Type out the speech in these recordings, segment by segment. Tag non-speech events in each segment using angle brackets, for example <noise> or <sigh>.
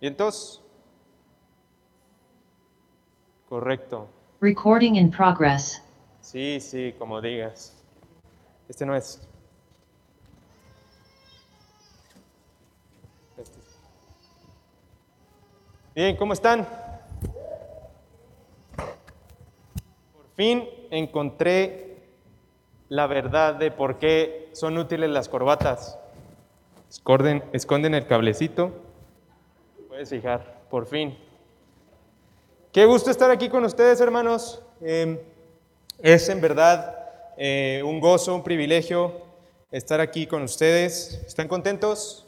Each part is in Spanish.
¿Vientos? Correcto. Recording in progress. Sí, sí, como digas. Este no es. Este. Bien, ¿cómo están? Por fin encontré la verdad de por qué son útiles las corbatas. Esconden, esconden el cablecito. Fijar, por fin. Qué gusto estar aquí con ustedes, hermanos. Eh, es en verdad eh, un gozo, un privilegio estar aquí con ustedes. ¿Están contentos?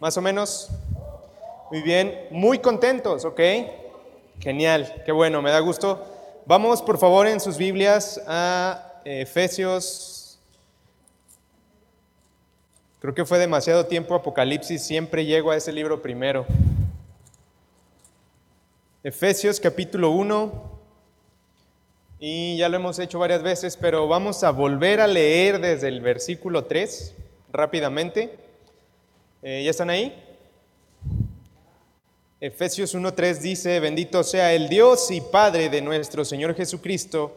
¿Más o menos? Muy bien, muy contentos, ¿ok? Genial, qué bueno, me da gusto. Vamos por favor en sus Biblias a Efesios. Creo que fue demasiado tiempo Apocalipsis, siempre llego a ese libro primero. Efesios capítulo 1. Y ya lo hemos hecho varias veces, pero vamos a volver a leer desde el versículo 3 rápidamente. Eh, ¿Ya están ahí? Efesios 1.3 dice, bendito sea el Dios y Padre de nuestro Señor Jesucristo,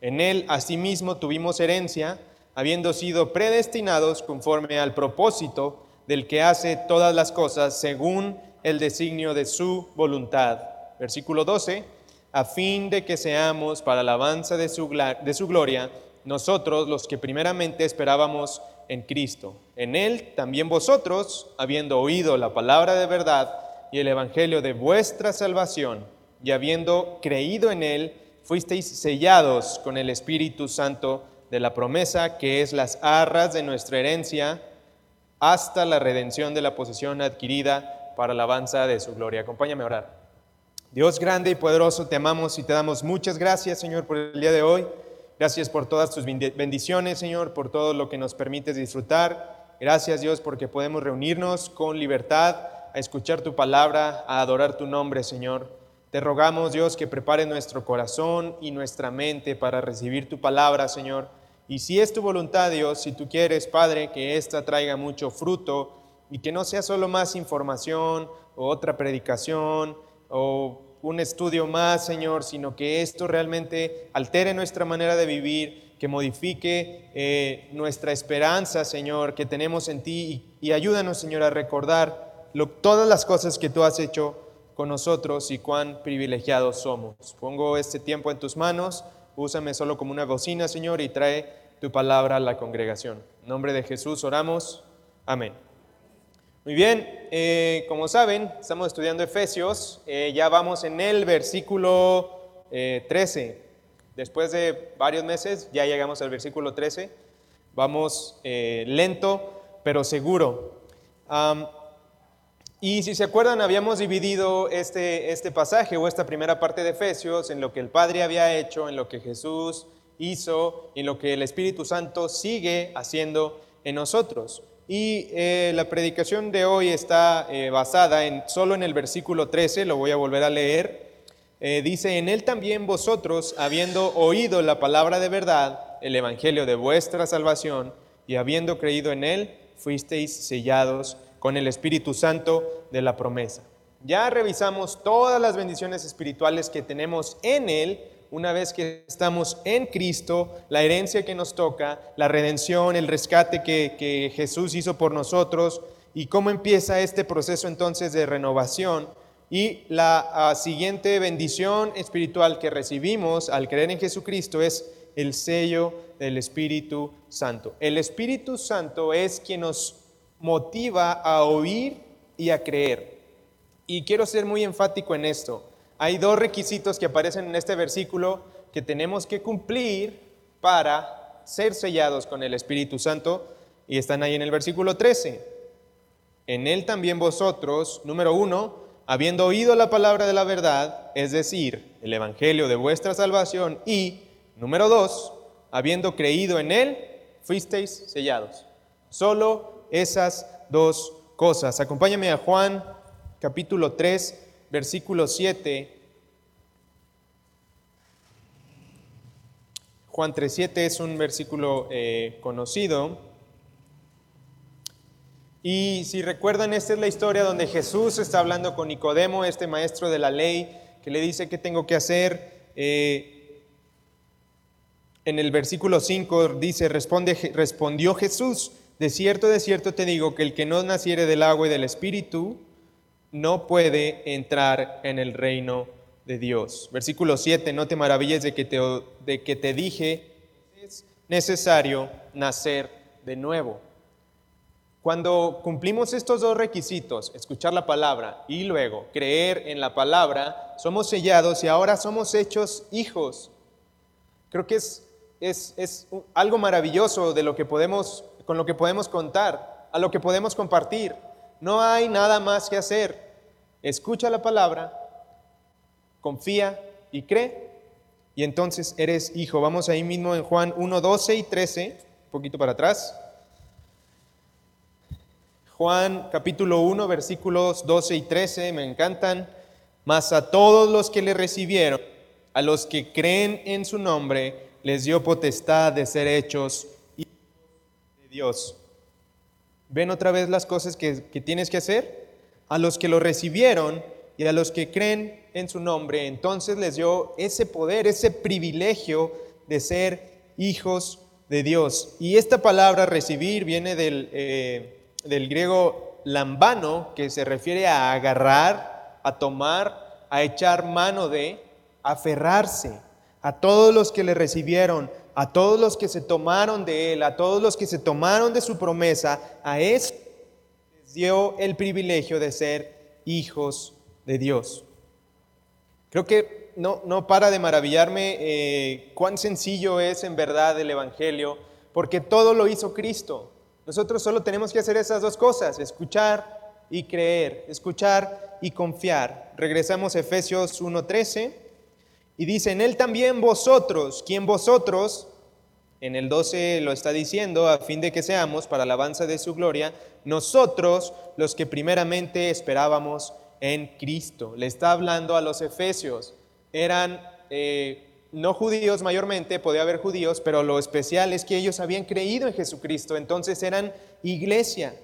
En él asimismo tuvimos herencia, habiendo sido predestinados conforme al propósito del que hace todas las cosas según el designio de su voluntad. Versículo 12 a fin de que seamos para alabanza de su, de su gloria, nosotros los que primeramente esperábamos en Cristo. En Él también vosotros, habiendo oído la palabra de verdad y el Evangelio de vuestra salvación, y habiendo creído en Él, fuisteis sellados con el Espíritu Santo de la promesa, que es las arras de nuestra herencia, hasta la redención de la posesión adquirida para alabanza de su gloria. Acompáñame a orar. Dios grande y poderoso, te amamos y te damos muchas gracias, Señor, por el día de hoy. Gracias por todas tus bendiciones, Señor, por todo lo que nos permites disfrutar. Gracias, Dios, porque podemos reunirnos con libertad a escuchar tu palabra, a adorar tu nombre, Señor. Te rogamos, Dios, que prepare nuestro corazón y nuestra mente para recibir tu palabra, Señor. Y si es tu voluntad, Dios, si tú quieres, Padre, que ésta traiga mucho fruto y que no sea solo más información o otra predicación, o un estudio más, Señor, sino que esto realmente altere nuestra manera de vivir, que modifique eh, nuestra esperanza, Señor, que tenemos en ti y, ayúdanos, Señor, a recordar todas las cosas que tú has hecho con nosotros y cuán privilegiados somos. Pongo este tiempo en tus manos, úsame solo como una bocina, Señor, y trae tu palabra a la congregación. En nombre de Jesús oramos. Amén. Muy bien, eh, como saben, estamos estudiando Efesios, eh, ya vamos en el versículo 13. Eh, Después de varios meses ya llegamos al versículo 13. Vamos lento, pero seguro. Y si se acuerdan, habíamos dividido este, este pasaje o esta primera parte de Efesios en lo que el Padre había hecho, en lo que Jesús hizo, en lo que el Espíritu Santo sigue haciendo en nosotros. Y eh, la predicación de hoy está eh, basada en, solo en el versículo 13, lo voy a volver a leer. Eh, dice, en él también vosotros, habiendo oído la palabra de verdad, el evangelio de vuestra salvación, y habiendo creído en él, fuisteis sellados con el Espíritu Santo de la promesa. Ya revisamos todas las bendiciones espirituales que tenemos en él una vez que estamos en Cristo, la herencia que nos toca, la redención, el rescate que, Jesús hizo por nosotros y cómo empieza este proceso entonces de renovación Y la ah, siguiente bendición espiritual que recibimos al creer en Jesucristo es el sello del Espíritu Santo. El Espíritu Santo es quien nos motiva a oír y a creer. Y quiero ser muy enfático en esto. Hay dos requisitos que aparecen en este versículo que tenemos que cumplir para ser sellados con el Espíritu Santo y están ahí en el versículo 13. En él también vosotros, número uno, habiendo oído la palabra de la verdad, es decir, el Evangelio de vuestra salvación, y, número dos, habiendo creído en él, fuisteis sellados. Solo esas dos cosas. Acompáñame a Juan capítulo 3, versículo 7. Juan 3.7 es un versículo eh, conocido. Y si recuerdan, esta es la historia donde Jesús está hablando con Nicodemo, este maestro de la ley, que le dice qué tengo que hacer. Eh, en el versículo 5 dice, Responde, respondió Jesús, de cierto, de cierto te digo que el que no naciere del agua y del espíritu no puede entrar en el reino de Dios. Versículo 7, no te maravilles de que te, de que te dije, es necesario nacer de nuevo. Cuando cumplimos estos dos requisitos, escuchar la palabra y luego creer en la palabra, somos sellados y ahora somos hechos hijos. Creo que es, es, algo maravilloso de lo que podemos, con lo que podemos contar, a lo que podemos compartir. No hay nada más que hacer. Escucha la palabra, confía y cree, y entonces eres hijo. Vamos ahí mismo en Juan 1, 12 y 13, un poquito para atrás. Juan capítulo 1, versículos 12 y 13, me encantan. Mas a todos los que le recibieron, a los que creen en su nombre, les dio potestad de ser hechos Dios. ¿Ven otra vez las cosas que, que tienes que hacer? A los que lo recibieron y a los que creen en su nombre, entonces les dio ese poder, ese privilegio de ser hijos de Dios. Y esta palabra recibir viene del... Eh, del griego lambano, que se refiere a agarrar, a tomar, a echar mano de, aferrarse a todos los que le recibieron, a todos los que se tomaron de él, a todos los que se tomaron de su promesa, a eso les dio el privilegio de ser hijos de Dios. Creo que no, no para de maravillarme eh, cuán sencillo es en verdad el Evangelio, porque todo lo hizo Cristo. Nosotros solo tenemos que hacer esas dos cosas, escuchar y creer, escuchar y confiar. Regresamos a Efesios 1.13 y dice, en él también vosotros, quien vosotros, en el 12 lo está diciendo, a fin de que seamos para alabanza de su gloria, nosotros los que primeramente esperábamos en Cristo. Le está hablando a los efesios. Eran eh, no judíos mayormente, podía haber judíos, pero lo especial es que ellos habían creído en Jesucristo, entonces eran iglesia.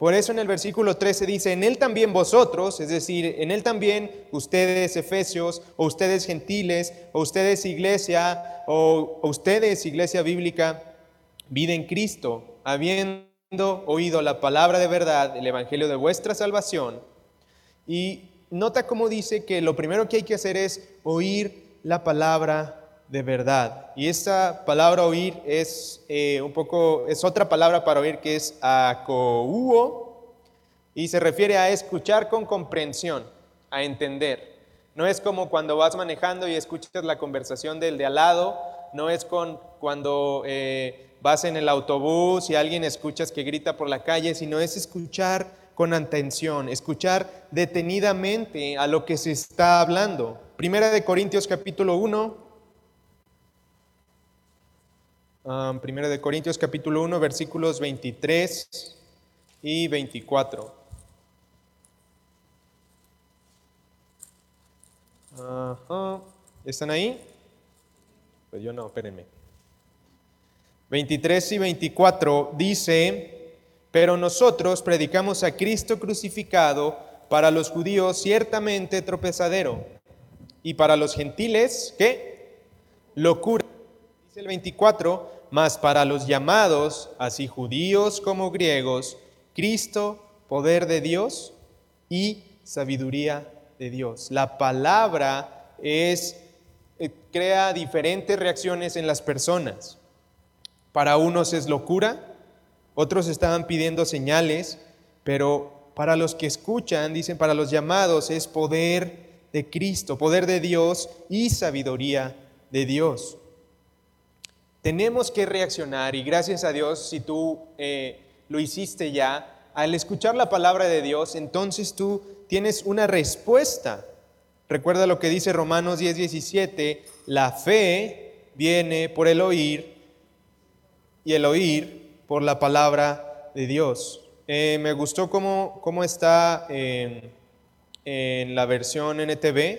Por eso en el versículo 13 dice, en él también vosotros, es decir, en él también ustedes efesios, o ustedes gentiles, o ustedes iglesia, o, ustedes iglesia bíblica, vida en Cristo, habiendo oído la palabra de verdad, el evangelio de vuestra salvación. Y nota cómo dice que lo primero que hay que hacer es oír la palabra de verdad. Y esta palabra oír es eh, un poco, es otra palabra para oír que es acouo y se refiere a escuchar con comprensión, a entender. No es como cuando vas manejando y escuchas la conversación del de al lado, no es con cuando eh, vas en el autobús y alguien escuchas que grita por la calle, sino es escuchar con atención, escuchar detenidamente a lo que se está hablando. Primera de Corintios capítulo 1. Ah, primera de Corintios capítulo 1 versículos 23 y 24. ¿Están ahí? Pues yo no, espérenme. 23 y 24 dice, pero nosotros predicamos a Cristo crucificado, para los judíos ciertamente tropezadero y para los gentiles, ¿qué? Locura. Dice el 24, mas para los llamados, así judíos como griegos, Cristo, poder de Dios y sabiduría de Dios. La palabra es, eh, crea diferentes reacciones en las personas. Para unos es locura, otros estaban pidiendo señales, pero para los que escuchan, dicen, para los llamados es poder de Cristo, poder de Dios y sabiduría de Dios. Tenemos que reaccionar y gracias a Dios, si tú eh, lo hiciste ya, al escuchar la palabra de Dios, entonces tú tienes una respuesta. Recuerda lo que dice Romanos 10, 17, la fe viene por el oír y el oír por la palabra de Dios. Eh, me gustó cómo, cómo está en, en la versión NTV,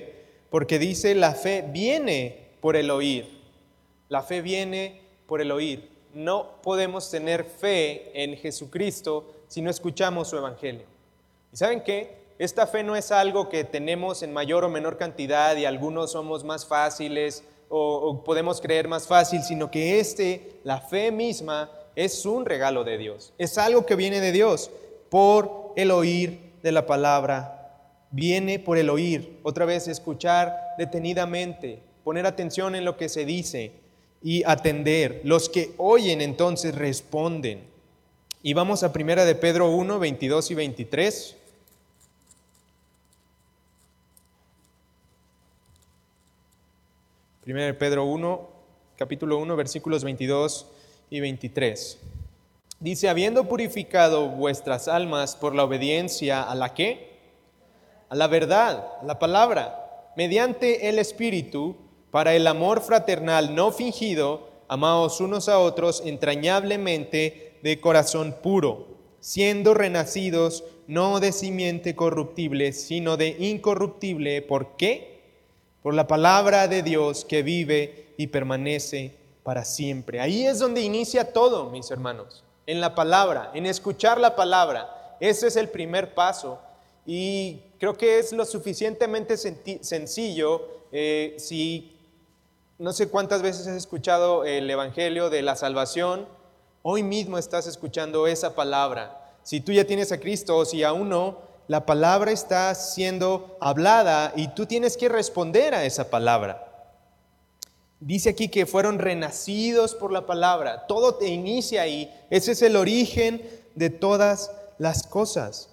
porque dice la fe viene por el oír. La fe viene por el oír. No podemos tener fe en Jesucristo si no escuchamos su evangelio. ¿Y saben qué? Esta fe no es algo que tenemos en mayor o menor cantidad y algunos somos más fáciles o, podemos creer más fácil, sino que este, la fe misma, es un regalo de Dios. Es algo que viene de Dios por el oír de la palabra. Viene por el oír. Otra vez, escuchar detenidamente, poner atención en lo que se dice y atender. Los que oyen entonces responden. Y vamos a primera de Pedro 1, 22 y 23. Primera de Pedro 1, capítulo 1, versículos 22 y 23. Dice, habiendo purificado vuestras almas por la obediencia a la que? A la verdad, a la palabra, mediante el Espíritu, para el amor fraternal no fingido, amaos unos a otros entrañablemente de corazón puro, siendo renacidos no de simiente corruptible, sino de incorruptible. ¿Por qué? Por la palabra de Dios que vive y permanece para siempre. Ahí es donde inicia todo, mis hermanos, en la palabra, en escuchar la palabra. Ese es el primer paso. Y creo que es lo suficientemente sencillo eh, si no sé cuántas veces has escuchado el Evangelio de la salvación, hoy mismo estás escuchando esa palabra. Si tú ya tienes a Cristo o si aún no, la palabra está siendo hablada y tú tienes que responder a esa palabra. Dice aquí que fueron renacidos por la palabra. Todo te inicia ahí. Ese es el origen de todas las cosas.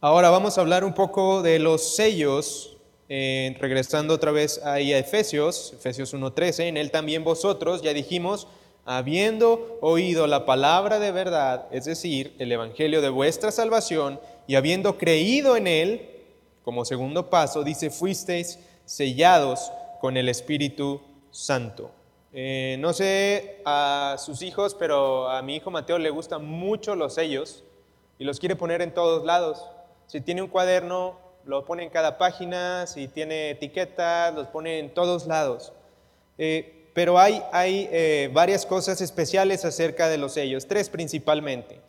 Ahora vamos a hablar un poco de los sellos regresando otra vez ahí a Efesios, Efesios 1.13, en él también vosotros, ya dijimos, habiendo oído la palabra de verdad, es decir, el Evangelio de vuestra salvación, y habiendo creído en él, como segundo paso, dice, fuisteis sellados con el Espíritu Santo. Eh, no sé a sus hijos, pero a mi hijo Mateo le gustan mucho los sellos y los quiere poner en todos lados. Si tiene un cuaderno, lo pone en cada página, si tiene etiquetas, los pone en todos lados. Eh, pero hay, hay eh, varias cosas especiales acerca de los sellos, tres principalmente.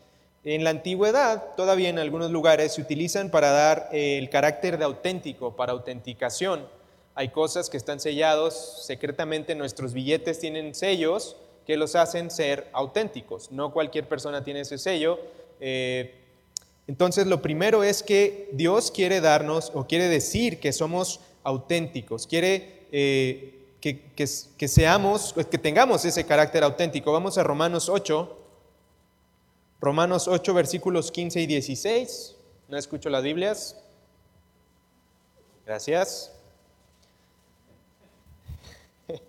En la antigüedad, todavía en algunos lugares se utilizan para dar eh, el carácter de auténtico, para autenticación. Hay cosas que están sellados secretamente, nuestros billetes tienen sellos que los hacen ser auténticos. No cualquier persona tiene ese sello. Entonces, lo primero es que Dios quiere darnos o quiere decir que somos auténticos, quiere eh, que, seamos, que tengamos ese carácter auténtico. Vamos a Romanos 8, Romanos 8, versículos 15 y 16. No escucho las Biblias. Gracias. <laughs>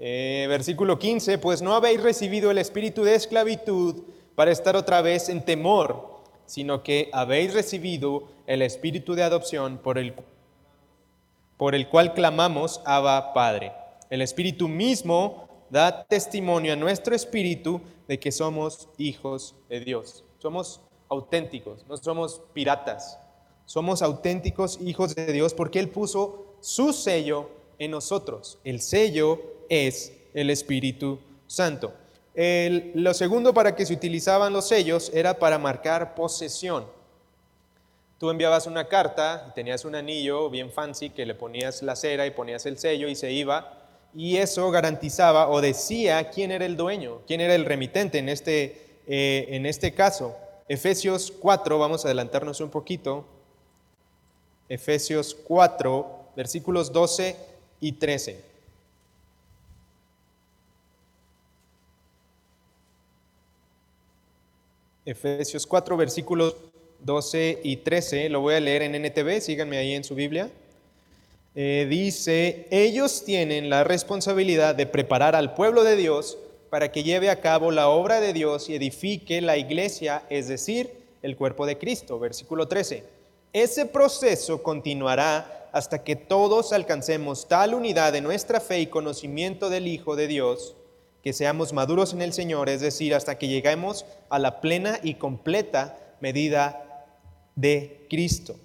Eh, versículo 15, pues no habéis recibido el espíritu de esclavitud para estar otra vez en temor, sino que habéis recibido el espíritu de adopción por el, por el cual clamamos Abba Padre. El espíritu mismo da testimonio a nuestro espíritu de que somos hijos de Dios. Somos auténticos, no somos piratas. Somos auténticos hijos de Dios porque Él puso su sello en nosotros. El sello es el Espíritu Santo lo segundo para que se utilizaban los sellos era para marcar posesión. Tú enviabas una carta y tenías un anillo bien fancy que le ponías la cera y ponías el sello y se iba. Y eso garantizaba o decía quién era el dueño, quién era el remitente en este, eh, en este caso. Efesios 4, vamos a adelantarnos un poquito. Efesios 4, versículos 12 y 13. Efesios 4, versículos 12 y 13, lo voy a leer en NTV, síganme ahí en su Biblia. Eh, dice, ellos tienen la responsabilidad de preparar al pueblo de Dios para que lleve a cabo la obra de Dios y edifique la iglesia, es decir, el cuerpo de Cristo. Versículo 13. Ese proceso continuará hasta que todos alcancemos tal unidad de nuestra fe y conocimiento del Hijo de Dios, que seamos maduros en el Señor, es decir, hasta que lleguemos a la plena y completa medida de Cristo.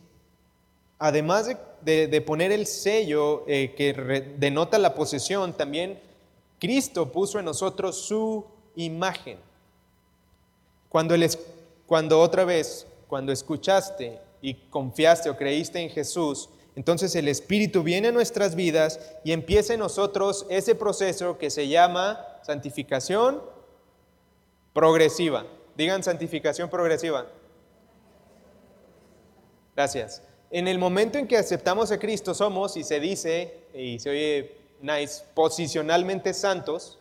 Además de, poner el sello eh, que denota la posesión, también Cristo puso en nosotros su imagen. Cuando, cuando otra vez, cuando escuchaste y confiaste o creíste en Jesús, entonces el Espíritu viene a nuestras vidas y empieza en nosotros ese proceso que se llama santificación progresiva. Digan santificación progresiva. Gracias. En el momento en que aceptamos a Cristo somos, y se dice, y se oye nice, posicionalmente santos,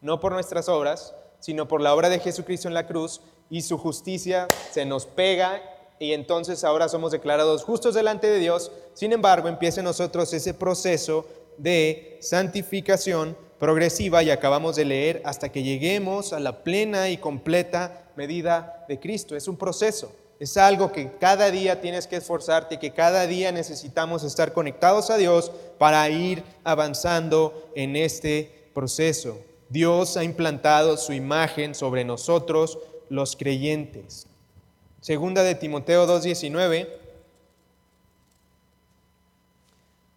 no por nuestras obras, sino por la obra de Jesucristo en la cruz, y su justicia se nos pega y entonces ahora somos declarados justos delante de Dios. Sin embargo, empieza nosotros ese proceso de santificación progresiva y acabamos de leer hasta que lleguemos a la plena y completa medida de Cristo. Es un proceso. Es algo que cada día tienes que esforzarte, que cada día necesitamos estar conectados a Dios para ir avanzando en este proceso. Dios ha implantado su imagen sobre nosotros los creyentes. Segunda de Timoteo 2:19.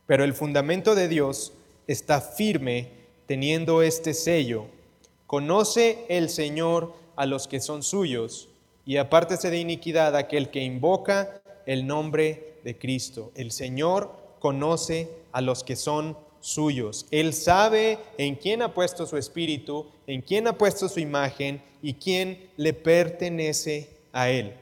Pero el fundamento de Dios está firme teniendo este sello. Conoce el Señor a los que son suyos y apártese de iniquidad aquel que invoca el nombre de Cristo. El Señor conoce a los que son suyos. Él sabe en quién ha puesto su espíritu, en quién ha puesto su imagen y quién le pertenece a Él.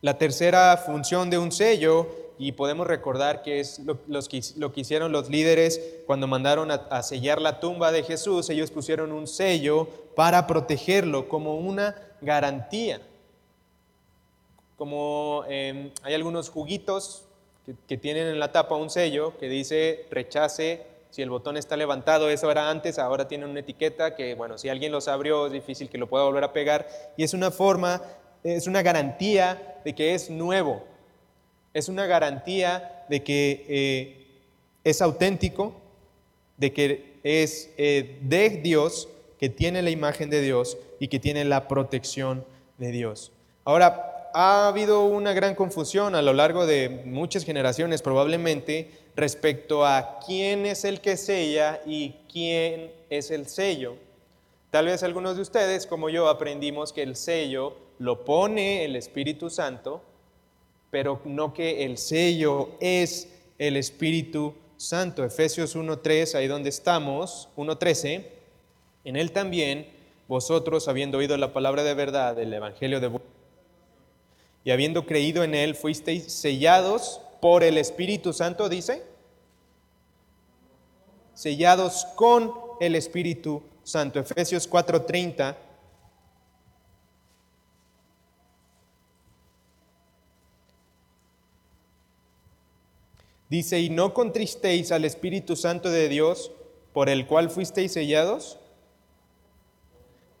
La tercera función de un sello, y podemos recordar que es lo, que, hicieron los líderes cuando mandaron a sellar la tumba de Jesús, ellos pusieron un sello para protegerlo como una garantía. Como em, hay algunos juguitos que, tienen en la tapa un sello que dice rechace si el botón está levantado, eso era antes, ahora tiene una etiqueta que, bueno, si alguien los abrió es difícil que lo pueda volver a pegar. Y es una forma, es una garantía de que es nuevo. Es una garantía de que eh, es auténtico, de que es eh, de Dios, que tiene la imagen de Dios y que tiene la protección de Dios. Ahora, ha habido una gran confusión a lo largo de muchas generaciones probablemente respecto a quién es el que sella y quién es el sello. Tal vez algunos de ustedes, como yo, aprendimos que el sello lo pone el Espíritu Santo, pero no que el sello es el Espíritu Santo. Efesios 1.3, ahí donde estamos, 1.13, en él también vosotros, habiendo oído la palabra de verdad del Evangelio de y habiendo creído en él, fuisteis sellados por el Espíritu Santo, dice. Sellados con el Espíritu Santo. Efesios 4:30. Dice, y no contristéis al Espíritu Santo de Dios, por el cual fuisteis sellados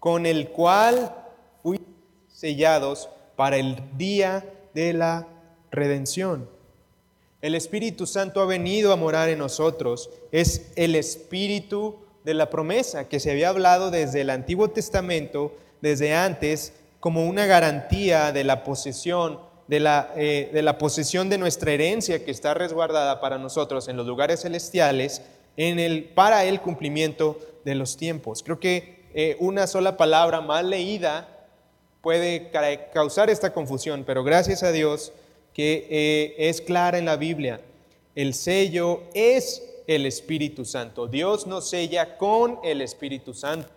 con el cual fui sellados para el día de la redención. El Espíritu Santo ha venido a morar en nosotros. Es el Espíritu de la promesa que se había hablado desde el Antiguo Testamento, desde antes, como una garantía de la posesión, de la, eh, de la posesión de nuestra herencia que está resguardada para nosotros en los lugares celestiales, en el, para el cumplimiento de los tiempos. Creo que eh, una sola palabra mal leída puede causar esta confusión, pero gracias a Dios que eh, es clara en la Biblia. El sello es el Espíritu Santo. Dios nos sella con el Espíritu Santo.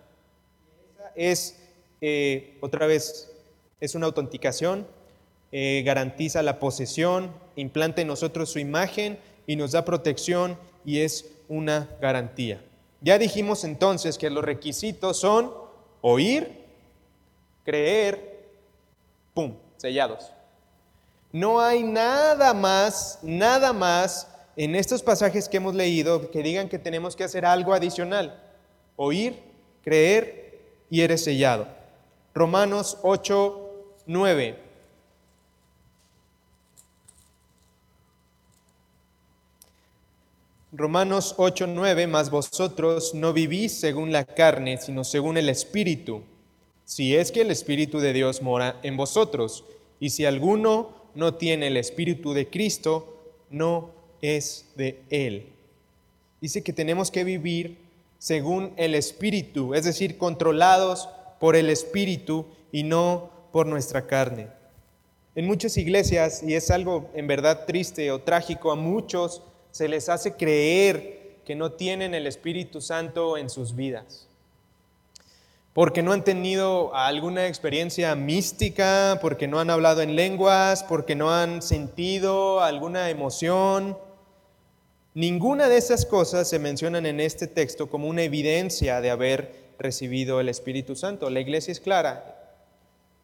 Es, eh, otra vez, es una autenticación, garantiza la posesión, implanta en nosotros su imagen y nos da protección y es una garantía. Ya dijimos entonces que los requisitos son oír, creer, pum, sellados. No hay nada más, nada más en estos pasajes que hemos leído que digan que tenemos que hacer algo adicional. Oír, creer y eres sellado. Romanos 8, 9. Romanos 8, 9, más vosotros no vivís según la carne, sino según el Espíritu, si es que el Espíritu de Dios mora en vosotros. Y si alguno no tiene el Espíritu de Cristo, no es de Él. Dice que tenemos que vivir según el Espíritu, es decir, controlados por el Espíritu y no por nuestra carne. En muchas iglesias, y es algo en verdad triste o trágico, a muchos se les hace creer que no tienen el Espíritu Santo en sus vidas. Porque no han tenido alguna experiencia mística, porque no han hablado en lenguas, porque no han sentido alguna emoción. Ninguna de esas cosas se mencionan en este texto como una evidencia de haber recibido el Espíritu Santo. La iglesia es clara.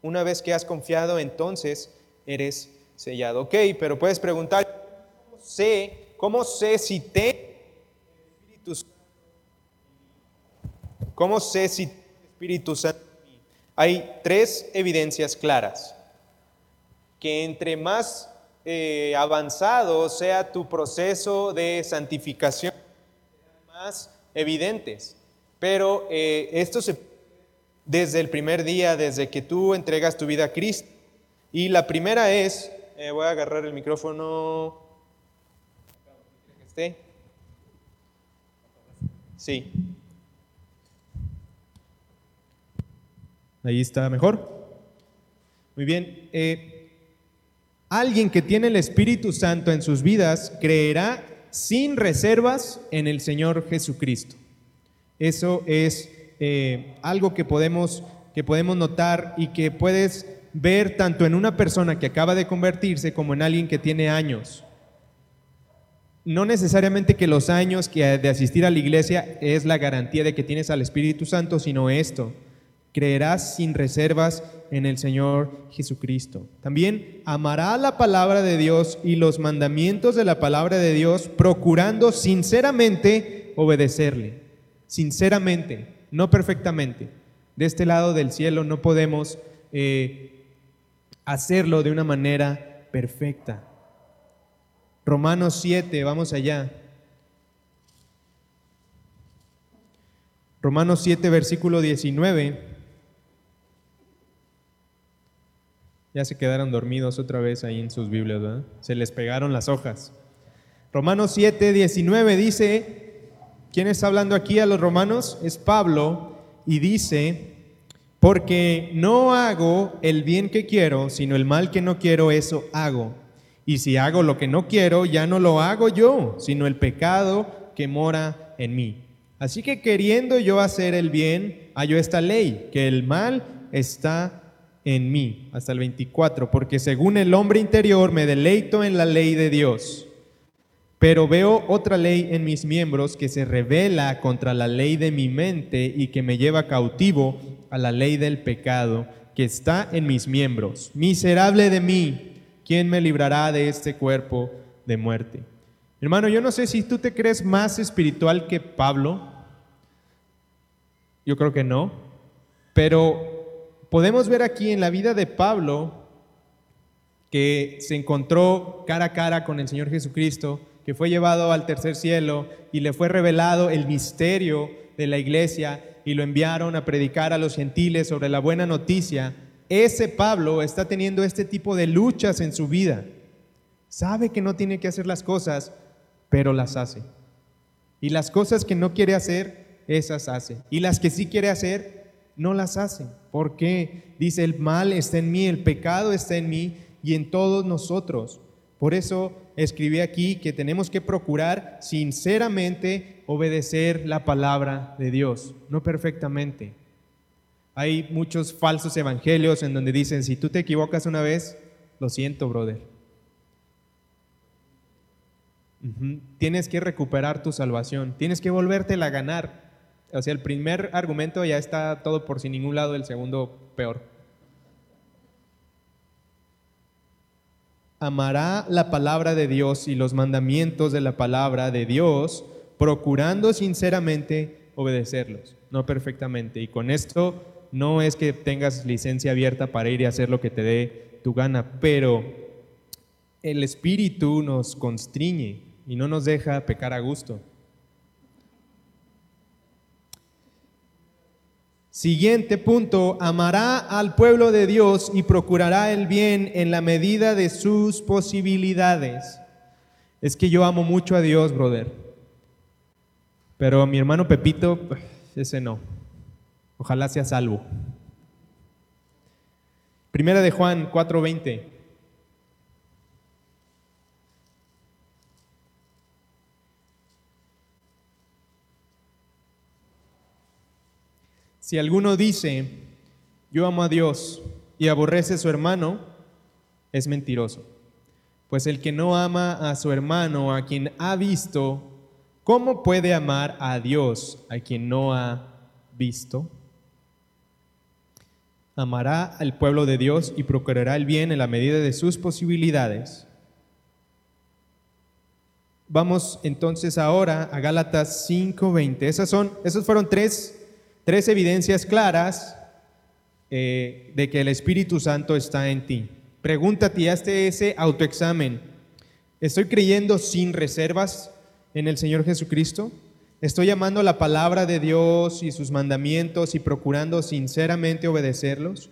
Una vez que has confiado, entonces eres sellado. Ok, pero puedes preguntar, ¿cómo sé ¿Cómo sé si te Espíritu Santo? ¿Cómo sé si Espíritu Santo? Hay tres evidencias claras. Que entre más eh, avanzado sea tu proceso de santificación, más evidentes. Pero eh, esto se desde el primer día, desde que tú entregas tu vida a Cristo. Y la primera es, eh, voy a agarrar el micrófono. Sí. Ahí está mejor. Muy bien. Eh, alguien que tiene el Espíritu Santo en sus vidas creerá sin reservas en el Señor Jesucristo. Eso es eh, algo que podemos, que podemos notar y que puedes ver tanto en una persona que acaba de convertirse como en alguien que tiene años no necesariamente que los años que de asistir a la iglesia es la garantía de que tienes al Espíritu Santo, sino esto, creerás sin reservas en el Señor Jesucristo. También amará la palabra de Dios y los mandamientos de la palabra de Dios, procurando sinceramente obedecerle. Sinceramente, no perfectamente. De este lado del cielo no podemos eh, hacerlo de una manera perfecta. Romanos 7, vamos allá. Romanos 7, versículo 19. Ya se quedaron dormidos otra vez ahí en sus Biblias, ¿verdad? Se les pegaron las hojas. Romanos 7, 19 dice, ¿quién está hablando aquí a los romanos? Es Pablo y dice, porque no hago el bien que quiero, sino el mal que no quiero, eso hago. Y si hago lo que no quiero, ya no lo hago yo, sino el pecado que mora en mí. Así que queriendo yo hacer el bien, hallo esta ley, que el mal está en mí. Hasta el 24, porque según el hombre interior me deleito en la ley de Dios. Pero veo otra ley en mis miembros que se revela contra la ley de mi mente y que me lleva cautivo a la ley del pecado que está en mis miembros. Miserable de mí ¿quién me librará de este cuerpo de muerte? Hermano, yo no sé si tú te crees más espiritual que Pablo. Yo creo que no. Pero podemos ver aquí en la vida de Pablo que se encontró cara a cara con el Señor Jesucristo, que fue llevado al tercer cielo y le fue revelado el misterio de la iglesia y lo enviaron a predicar a los gentiles sobre la buena noticia ese Pablo está teniendo este tipo de luchas en su vida. Sabe que no tiene que hacer las cosas, pero las hace. Y las cosas que no quiere hacer, esas hace. Y las que sí quiere hacer, no las hace. ¿Por qué? Dice, el mal está en mí, el pecado está en mí y en todos nosotros. Por eso escribí aquí que tenemos que procurar sinceramente obedecer la palabra de Dios, no perfectamente. Hay muchos falsos evangelios en donde dicen, si tú te equivocas una vez, lo siento, brother. Tienes que recuperar tu salvación, tienes que volvértela a ganar. O sea, el primer argumento ya está todo por sin ningún lado, el segundo peor. Amará la palabra de Dios y los mandamientos de la palabra de Dios, procurando sinceramente obedecerlos, no perfectamente. Y con esto no es que tengas licencia abierta para ir y hacer lo que te dé tu gana, pero el Espíritu nos constriñe y no nos deja pecar a gusto. Siguiente punto, amará al pueblo de Dios y procurará el bien en la medida de sus posibilidades. Es que yo amo mucho a Dios, brother. Pero mi hermano Pepito, ese no. Ojalá sea salvo. Primera de Juan 4:20. Si alguno dice, yo amo a Dios y aborrece a su hermano, es mentiroso. Pues el que no ama a su hermano, a quien ha visto, ¿cómo puede amar a Dios, a quien no ha visto? Amará al pueblo de Dios y procurará el bien en la medida de sus posibilidades. Vamos entonces ahora a Gálatas 5:20. Esas, son, esas fueron tres tres evidencias claras eh, de que el Espíritu Santo está en ti. Pregúntate hazte ese autoexamen. ¿Estoy creyendo sin reservas en el Señor Jesucristo? ¿Estoy amando la palabra de Dios y sus mandamientos y procurando sinceramente obedecerlos?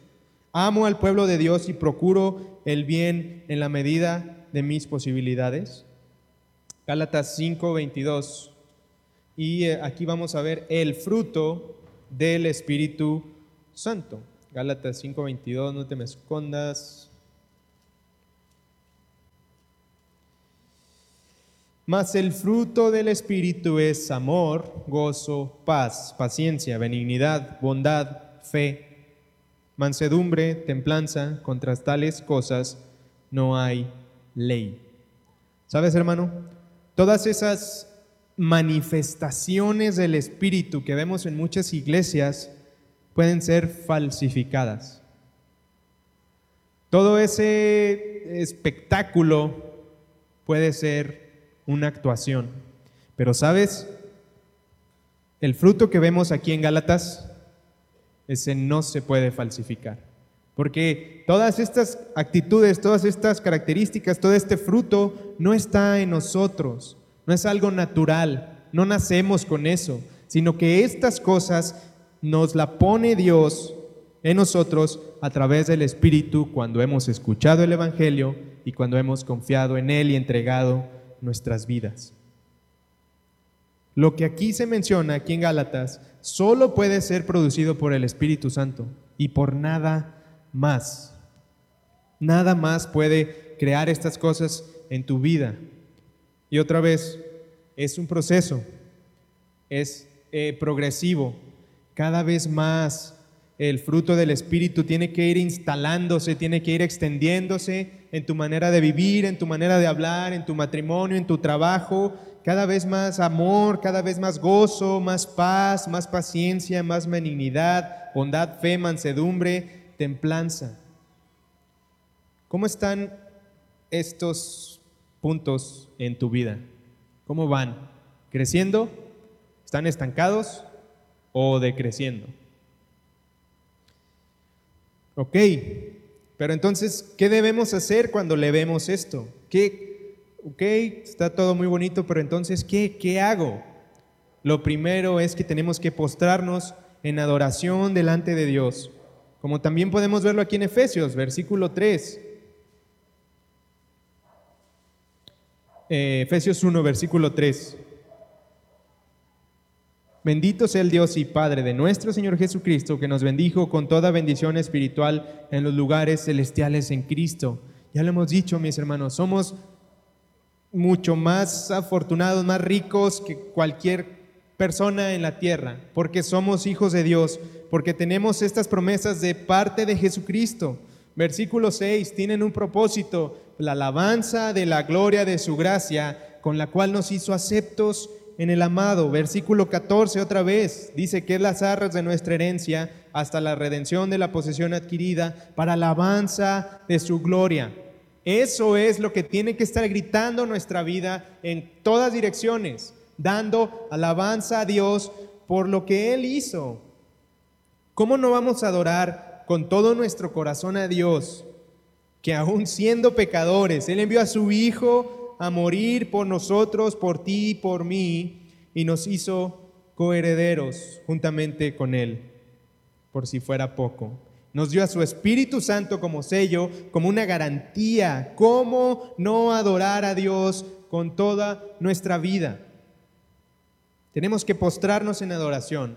¿Amo al pueblo de Dios y procuro el bien en la medida de mis posibilidades? Gálatas 5:22. Y eh, aquí vamos a ver el fruto del Espíritu Santo. Gálatas 5:22, no te me escondas. Mas el fruto del Espíritu es amor, gozo, paz, paciencia, benignidad, bondad, fe, mansedumbre, templanza. Contra tales cosas no hay ley. ¿Sabes, hermano? Todas esas manifestaciones del Espíritu que vemos en muchas iglesias pueden ser falsificadas. Todo ese espectáculo puede ser una actuación. Pero sabes, el fruto que vemos aquí en Gálatas, ese no se puede falsificar. Porque todas estas actitudes, todas estas características, todo este fruto no está en nosotros no es algo natural, no nacemos con eso, sino que estas cosas nos la pone Dios en nosotros a través del Espíritu cuando hemos escuchado el Evangelio y cuando hemos confiado en Él y entregado nuestras vidas. Lo que aquí se menciona, aquí en Gálatas, solo puede ser producido por el Espíritu Santo y por nada más. Nada más puede crear estas cosas en tu vida. Y otra vez, es un proceso, es eh, progresivo. Cada vez más el fruto del Espíritu tiene que ir instalándose, tiene que ir extendiéndose en tu manera de vivir, en tu manera de hablar, en tu matrimonio, en tu trabajo. Cada vez más amor, cada vez más gozo, más paz, más paciencia, más benignidad, bondad, fe, mansedumbre, templanza. ¿Cómo están estos puntos en tu vida? ¿Cómo van? ¿Creciendo? ¿Están estancados o decreciendo? Ok, pero entonces, ¿qué debemos hacer cuando le vemos esto? ¿Qué, ok, está todo muy bonito, pero entonces, ¿qué, qué hago? Lo primero es que tenemos que postrarnos en adoración delante de Dios, como también podemos verlo aquí en Efesios, versículo 3. Eh, Efesios 1, versículo 3. Bendito sea el Dios y Padre de nuestro Señor Jesucristo, que nos bendijo con toda bendición espiritual en los lugares celestiales en Cristo. Ya lo hemos dicho, mis hermanos, somos mucho más afortunados, más ricos que cualquier persona en la tierra, porque somos hijos de Dios, porque tenemos estas promesas de parte de Jesucristo. Versículo 6, tienen un propósito, la alabanza de la gloria de su gracia, con la cual nos hizo aceptos en el amado. Versículo 14 otra vez, dice que es las arras de nuestra herencia hasta la redención de la posesión adquirida para alabanza de su gloria. Eso es lo que tiene que estar gritando nuestra vida en todas direcciones, dando alabanza a Dios por lo que Él hizo. ¿Cómo no vamos a adorar con todo nuestro corazón a Dios, que aún siendo pecadores, Él envió a su Hijo a morir por nosotros, por ti y por mí, y nos hizo coherederos juntamente con Él, por si fuera poco? Nos dio a su Espíritu Santo como sello, como una garantía. ¿Cómo no adorar a Dios con toda nuestra vida? Tenemos que postrarnos en adoración.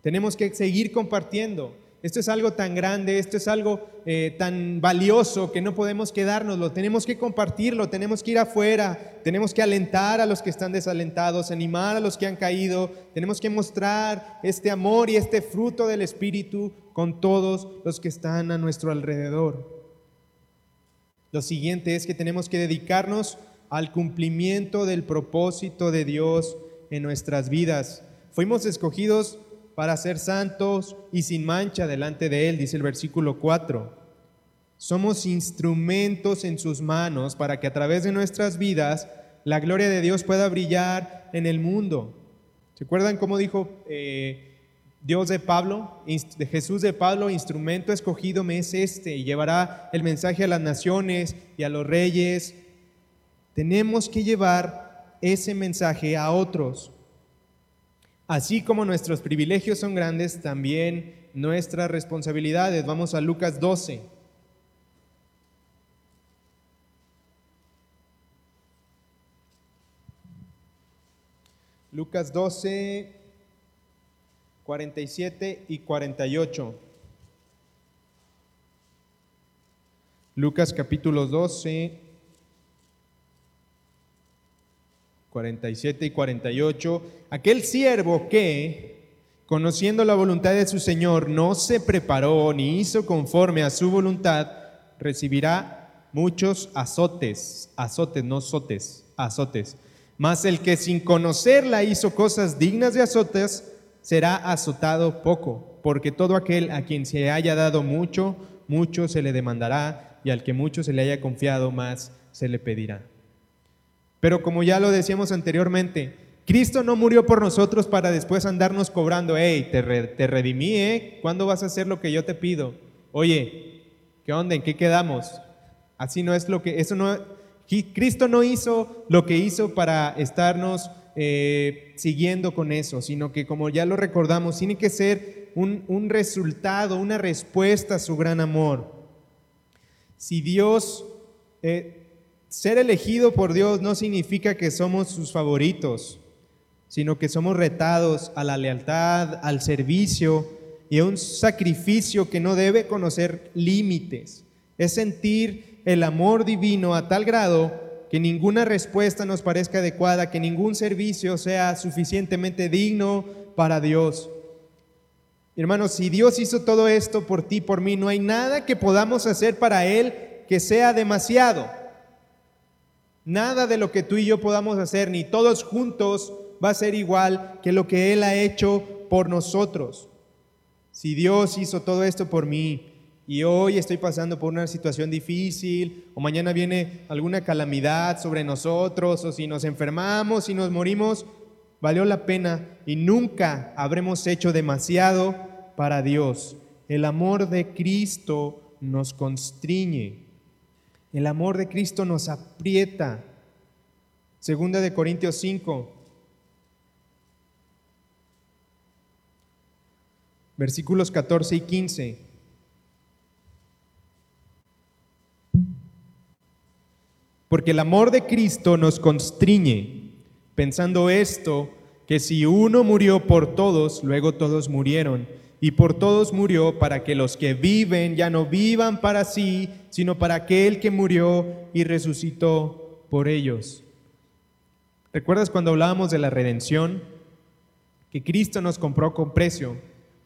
Tenemos que seguir compartiendo. Esto es algo tan grande, esto es algo eh, tan valioso que no podemos quedárnoslo. Tenemos que compartirlo, tenemos que ir afuera, tenemos que alentar a los que están desalentados, animar a los que han caído. Tenemos que mostrar este amor y este fruto del Espíritu con todos los que están a nuestro alrededor. Lo siguiente es que tenemos que dedicarnos al cumplimiento del propósito de Dios en nuestras vidas. Fuimos escogidos para ser santos y sin mancha delante de Él, dice el versículo 4. Somos instrumentos en sus manos para que a través de nuestras vidas la gloria de Dios pueda brillar en el mundo. ¿Se acuerdan cómo dijo eh, Dios de Pablo, de Jesús de Pablo, instrumento escogido me es este y llevará el mensaje a las naciones y a los reyes? Tenemos que llevar ese mensaje a otros. Así como nuestros privilegios son grandes, también nuestras responsabilidades. Vamos a Lucas 12. Lucas 12, 47 y 48. Lucas capítulo 12, 47 y 48, aquel siervo que, conociendo la voluntad de su Señor, no se preparó ni hizo conforme a su voluntad, recibirá muchos azotes, azotes, no azotes, azotes. Mas el que sin conocerla hizo cosas dignas de azotes, será azotado poco, porque todo aquel a quien se haya dado mucho, mucho se le demandará, y al que mucho se le haya confiado, más se le pedirá. Pero como ya lo decíamos anteriormente, Cristo no murió por nosotros para después andarnos cobrando, hey, te, te redimí, ¿eh? ¿Cuándo vas a hacer lo que yo te pido? Oye, ¿qué onda? ¿En qué quedamos? Así no es lo que, eso no, Cristo no hizo lo que hizo para estarnos eh, siguiendo con eso, sino que como ya lo recordamos, tiene que ser un, un resultado, una respuesta a su gran amor. Si Dios eh, ser elegido por Dios no significa que somos sus favoritos, sino que somos retados a la lealtad, al servicio y a un sacrificio que no debe conocer límites. Es sentir el amor divino a tal grado que ninguna respuesta nos parezca adecuada, que ningún servicio sea suficientemente digno para Dios. Hermanos, si Dios hizo todo esto por ti, por mí, no hay nada que podamos hacer para Él que sea demasiado. Nada de lo que tú y yo podamos hacer, ni todos juntos, va a ser igual que lo que Él ha hecho por nosotros. Si Dios hizo todo esto por mí y hoy estoy pasando por una situación difícil o mañana viene alguna calamidad sobre nosotros o si nos enfermamos y nos morimos, valió la pena y nunca habremos hecho demasiado para Dios. El amor de Cristo nos constriñe. El amor de Cristo nos aprieta. Segunda de Corintios 5, versículos 14 y 15. Porque el amor de Cristo nos constriñe, pensando esto, que si uno murió por todos, luego todos murieron y por todos murió para que los que viven ya no vivan para sí, sino para aquel que murió y resucitó por ellos. ¿Recuerdas cuando hablábamos de la redención? Que Cristo nos compró con precio,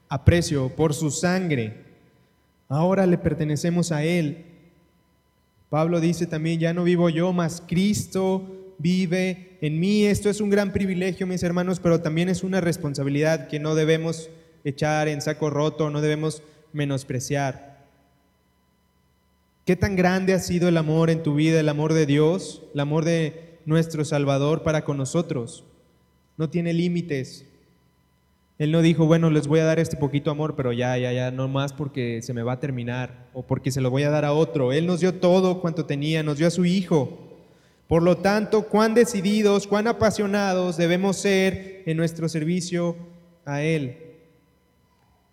a precio, por su sangre. Ahora le pertenecemos a Él. Pablo dice también, ya no vivo yo, mas Cristo vive en mí. Esto es un gran privilegio, mis hermanos, pero también es una responsabilidad que no debemos echar en saco roto, no debemos menospreciar. ¿Qué tan grande ha sido el amor en tu vida, el amor de Dios, el amor de nuestro Salvador para con nosotros? No tiene límites. Él no dijo, bueno, les voy a dar este poquito amor, pero ya, ya, ya, no más porque se me va a terminar o porque se lo voy a dar a otro. Él nos dio todo cuanto tenía, nos dio a su Hijo. Por lo tanto, cuán decididos, cuán apasionados debemos ser en nuestro servicio a Él.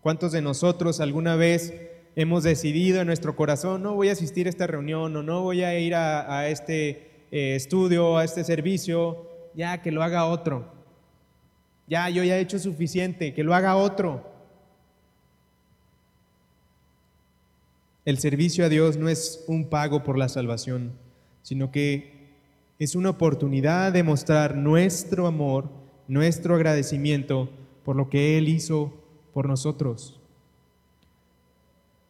¿Cuántos de nosotros alguna vez hemos decidido en nuestro corazón, no voy a asistir a esta reunión o no voy a ir a, este eh, estudio, a este servicio, ya que lo haga otro? Ya, yo ya he hecho suficiente, que lo haga otro. El servicio a Dios no es un pago por la salvación, sino que es una oportunidad de mostrar nuestro amor, nuestro agradecimiento por lo que Él hizo por nosotros,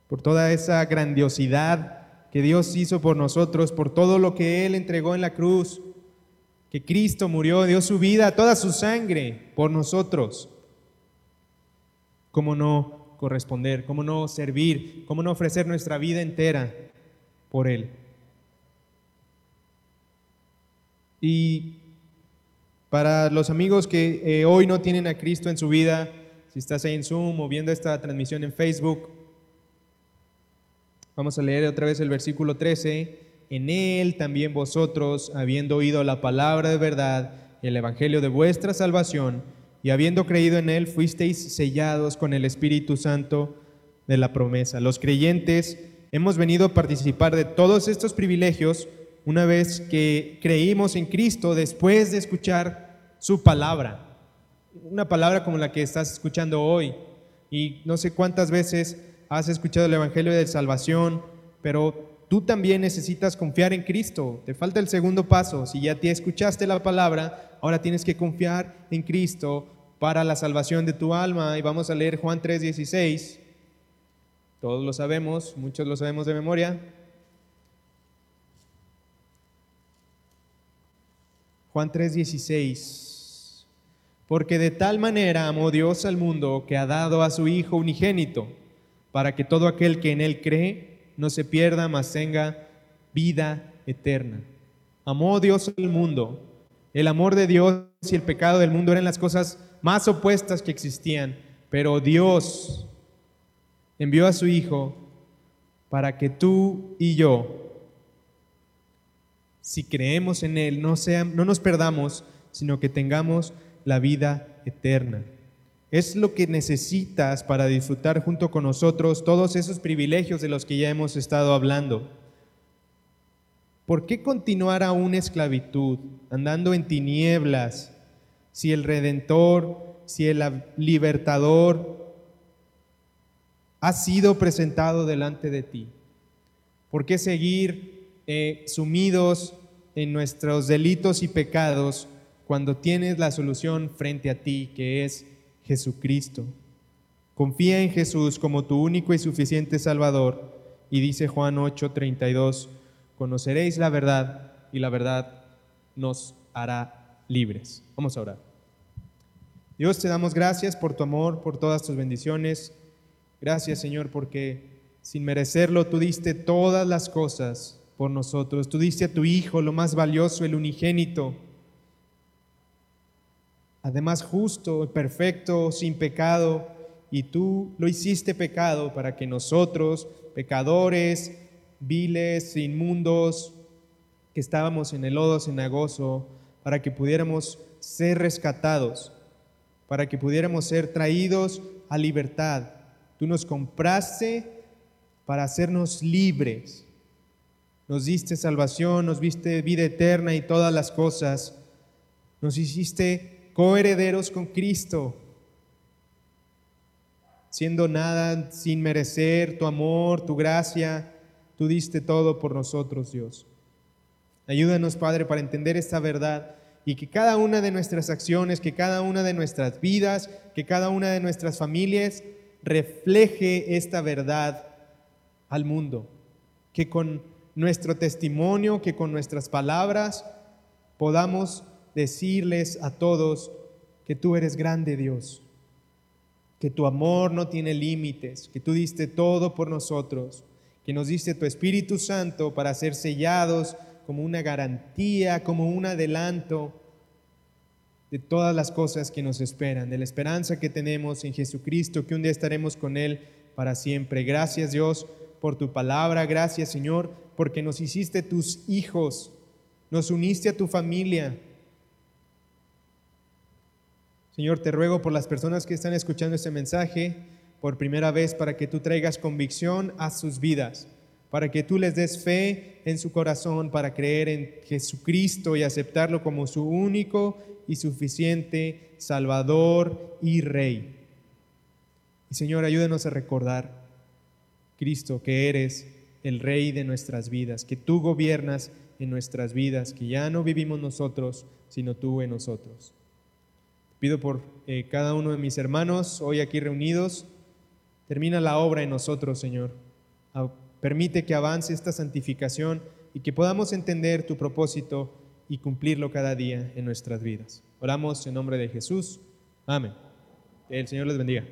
por toda esa grandiosidad que Dios hizo por nosotros, por todo lo que Él entregó en la cruz, que Cristo murió, dio su vida, toda su sangre por nosotros. ¿Cómo no corresponder? ¿Cómo no servir? ¿Cómo no ofrecer nuestra vida entera por Él? Y para los amigos que eh, hoy no tienen a Cristo en su vida, si estás ahí en Zoom o viendo esta transmisión en Facebook, vamos a leer otra vez el versículo 13 en él también vosotros, habiendo oído la palabra de verdad, el evangelio de vuestra salvación, y habiendo creído en él, fuisteis sellados con el Espíritu Santo de la promesa. Los creyentes hemos venido a participar de todos estos privilegios una vez que creímos en Cristo después de escuchar su palabra. Una palabra como la que estás escuchando hoy. Y no sé cuántas veces has escuchado el Evangelio de salvación, pero tú también necesitas confiar en Cristo. Te falta el segundo paso. Si ya te escuchaste la palabra, ahora tienes que confiar en Cristo para la salvación de tu alma. Y vamos a leer Juan 3:16. Todos lo sabemos, muchos lo sabemos de memoria. Juan 3:16. Porque de tal manera amó Dios al mundo que ha dado a su Hijo unigénito, para que todo aquel que en Él cree no se pierda, mas tenga vida eterna. Amó Dios al mundo. El amor de Dios y el pecado del mundo eran las cosas más opuestas que existían, pero Dios envió a su Hijo para que tú y yo, si creemos en Él, no, sea, no nos perdamos, sino que tengamos la vida eterna. Es lo que necesitas para disfrutar junto con nosotros todos esos privilegios de los que ya hemos estado hablando. ¿Por qué continuar aún esclavitud, andando en tinieblas, si el Redentor, si el Libertador ha sido presentado delante de ti? ¿Por qué seguir eh, sumidos en nuestros delitos y pecados cuando tienes la solución frente a ti, que es Jesucristo. Confía en Jesús como tu único y suficiente Salvador. Y dice Juan 8:32, conoceréis la verdad y la verdad nos hará libres. Vamos a orar. Dios, te damos gracias por tu amor, por todas tus bendiciones. Gracias, Señor, porque sin merecerlo tú diste todas las cosas por nosotros. Tú diste a tu Hijo lo más valioso, el unigénito además justo, perfecto, sin pecado, y tú lo hiciste pecado para que nosotros, pecadores, viles, inmundos, que estábamos en el lodo cenagoso, para que pudiéramos ser rescatados, para que pudiéramos ser traídos a libertad. Tú nos compraste para hacernos libres. Nos diste salvación, nos diste vida eterna y todas las cosas. Nos hiciste coherederos con Cristo, siendo nada sin merecer tu amor, tu gracia, tú diste todo por nosotros, Dios. Ayúdanos, Padre, para entender esta verdad y que cada una de nuestras acciones, que cada una de nuestras vidas, que cada una de nuestras familias refleje esta verdad al mundo. Que con nuestro testimonio, que con nuestras palabras, podamos decirles a todos que tú eres grande Dios, que tu amor no tiene límites, que tú diste todo por nosotros, que nos diste tu Espíritu Santo para ser sellados como una garantía, como un adelanto de todas las cosas que nos esperan, de la esperanza que tenemos en Jesucristo, que un día estaremos con Él para siempre. Gracias Dios por tu palabra, gracias Señor, porque nos hiciste tus hijos, nos uniste a tu familia. Señor, te ruego por las personas que están escuchando este mensaje por primera vez para que tú traigas convicción a sus vidas, para que tú les des fe en su corazón, para creer en Jesucristo y aceptarlo como su único y suficiente Salvador y Rey. Y Señor, ayúdenos a recordar, Cristo, que eres el Rey de nuestras vidas, que tú gobiernas en nuestras vidas, que ya no vivimos nosotros, sino tú en nosotros. Pido por eh, cada uno de mis hermanos hoy aquí reunidos, termina la obra en nosotros, Señor. Permite que avance esta santificación y que podamos entender tu propósito y cumplirlo cada día en nuestras vidas. Oramos en nombre de Jesús. Amén. El Señor les bendiga.